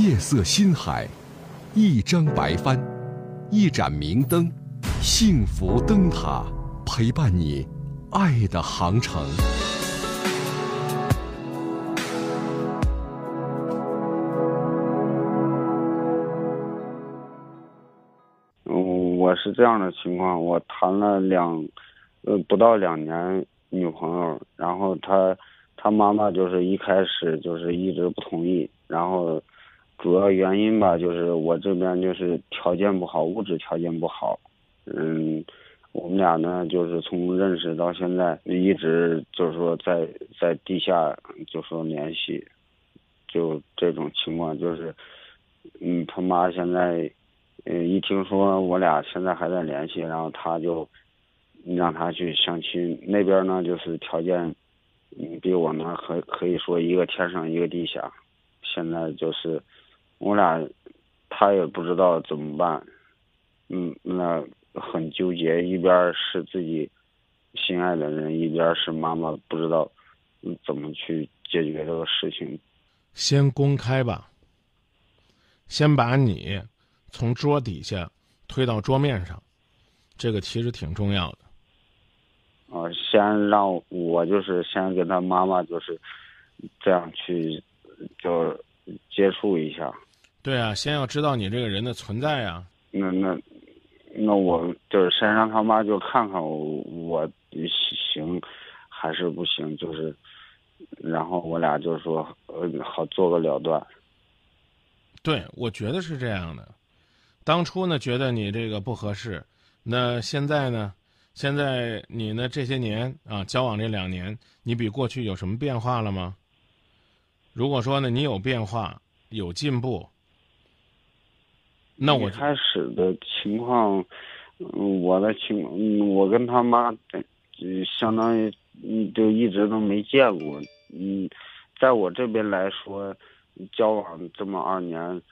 夜色心海，一张白帆，一盏明灯，幸福灯塔陪伴你爱的航程。嗯，我是这样的情况，我谈了两，呃，不到两年女朋友，然后她，她妈妈就是一开始就是一直不同意，然后主要原因吧，就是我这边就是条件不好，物质条件不好，嗯，我们俩呢就是从认识到现在一直就是说在在地下就说联系，就这种情况就是，嗯，他妈现在。嗯，一听说我俩现在还在联系，然后他就让他去相亲。那边呢，就是条件，嗯，比我们可可以说一个天上一个地下。现在就是我俩，他也不知道怎么办，嗯，那很纠结。一边是自己心爱的人，一边是妈妈，不知道怎么去解决这个事情。先公开吧，先把你。从桌底下推到桌面上，这个其实挺重要的。啊，先让我就是先跟他妈妈就是这样去就接触一下。对啊，先要知道你这个人的存在啊。那那那我就是先让他妈就看看我我行还是不行，就是然后我俩就说呃好做个了断。对，我觉得是这样的。当初呢，觉得你这个不合适，那现在呢？现在你呢？这些年啊，交往这两年，你比过去有什么变化了吗？如果说呢，你有变化，有进步，那我开始的情况，嗯我的情，嗯我跟他妈，嗯相当于嗯，就一直都没见过。嗯，在我这边来说，交往这么二年，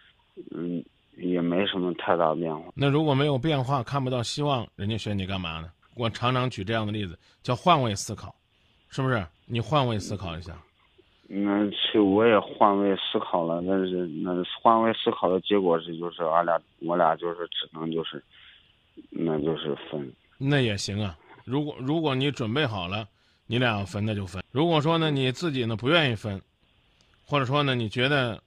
嗯。也没什么太大变化。那如果没有变化，看不到希望，人家选你干嘛呢？我常常举这样的例子，叫换位思考，是不是？你换位思考一下。那是我也换位思考了，但是那换位思考的结果是，就是俺俩我俩就是只能就是，那就是分。那也行啊，如果如果你准备好了，你俩分那就分。如果说呢你自己呢不愿意分，或者说呢你觉得。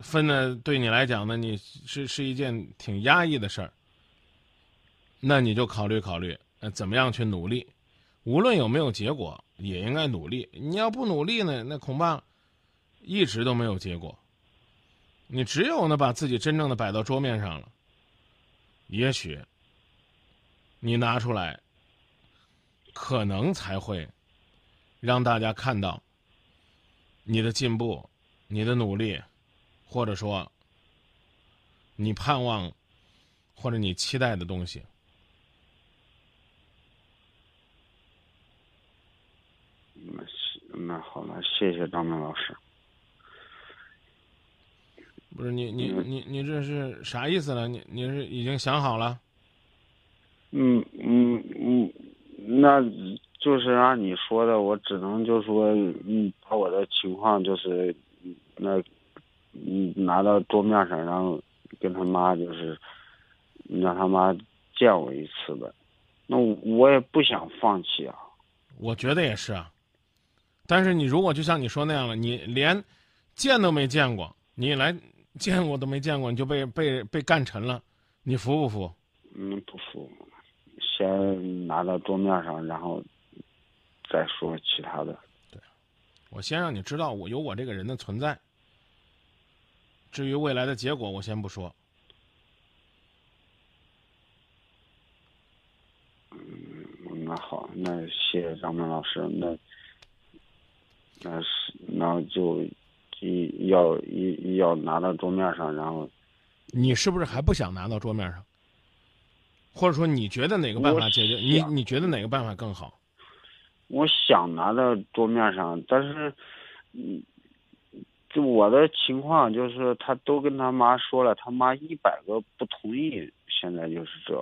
分呢，对你来讲呢，你是是一件挺压抑的事儿。那你就考虑考虑，呃，怎么样去努力？无论有没有结果，也应该努力。你要不努力呢，那恐怕一直都没有结果。你只有呢，把自己真正的摆到桌面上了，也许你拿出来，可能才会让大家看到你的进步，你的努力。或者说，你盼望或者你期待的东西。那那好了，谢谢张明老师。不是你你你你这是啥意思呢？你你是已经想好了？嗯嗯嗯，那就是按你说的，我只能就说，嗯，把我的情况就是那。嗯，拿到桌面上，然后跟他妈就是让他妈见我一次呗。那我也不想放弃啊。我觉得也是啊。但是你如果就像你说那样了，你连见都没见过，你来见过都没见过，你就被被被干沉了，你服不服？嗯，不服。先拿到桌面上，然后再说其他的。对，我先让你知道我有我这个人的存在。至于未来的结果，我先不说。嗯，那好，那谢谢张明老师。那那是然后就一要一要拿到桌面上，然后你是不是还不想拿到桌面上？或者说，你觉得哪个办法解决？你你觉得哪个办法更好？我想拿到桌面上，但是嗯。就我的情况，就是他都跟他妈说了，他妈一百个不同意，现在就是这。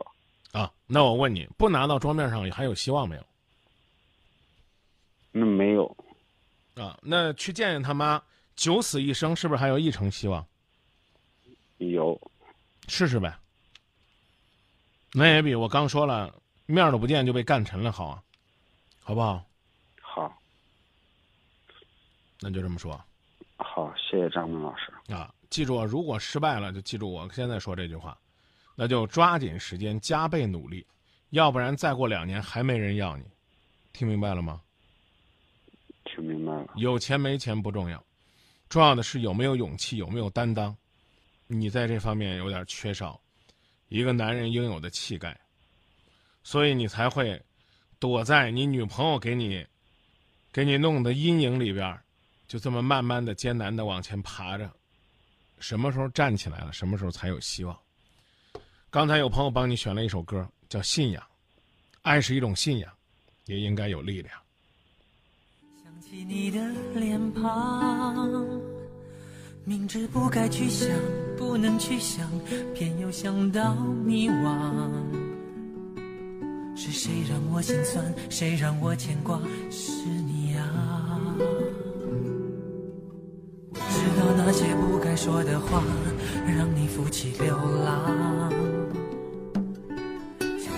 啊，那我问你，不拿到桌面上还有希望没有？那没有。啊，那去见见他妈，九死一生，是不是还有一成希望？有，试试呗。那也比我刚说了面都不见就被干沉了好啊，好不好？好，那就这么说好，谢谢张明老师。啊！记住，如果失败了，就记住我现在说这句话，那就抓紧时间加倍努力，要不然再过两年还没人要你。听明白了吗？听明白了。有钱没钱不重要，重要的是有没有勇气，有没有担当。你在这方面有点缺少，一个男人应有的气概，所以你才会躲在你女朋友给你给你弄的阴影里边，就这么慢慢的、艰难的往前爬着。什么时候站起来了，什么时候才有希望。刚才有朋友帮你选了一首歌，叫《信仰》，爱是一种信仰，也应该有力量。你的脸庞，明知不该去想，不能去想，偏又想到迷惘。是谁让我心酸？谁让我牵挂？是你啊！我知道那些不该说的话，让你负气流浪。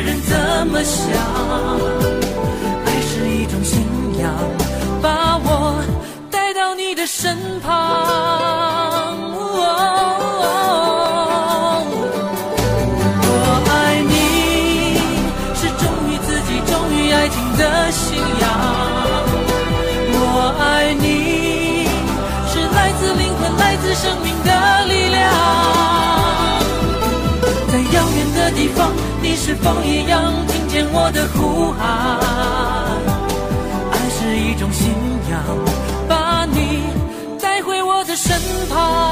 人怎么想，爱是一种信仰，把我带到你的身旁。我爱你是忠于自己，忠于爱情的信仰。我爱你是来自灵魂，来自生命的力量。地方，你是否一样听见我的呼喊？爱是一种信仰，把你带回我的身旁。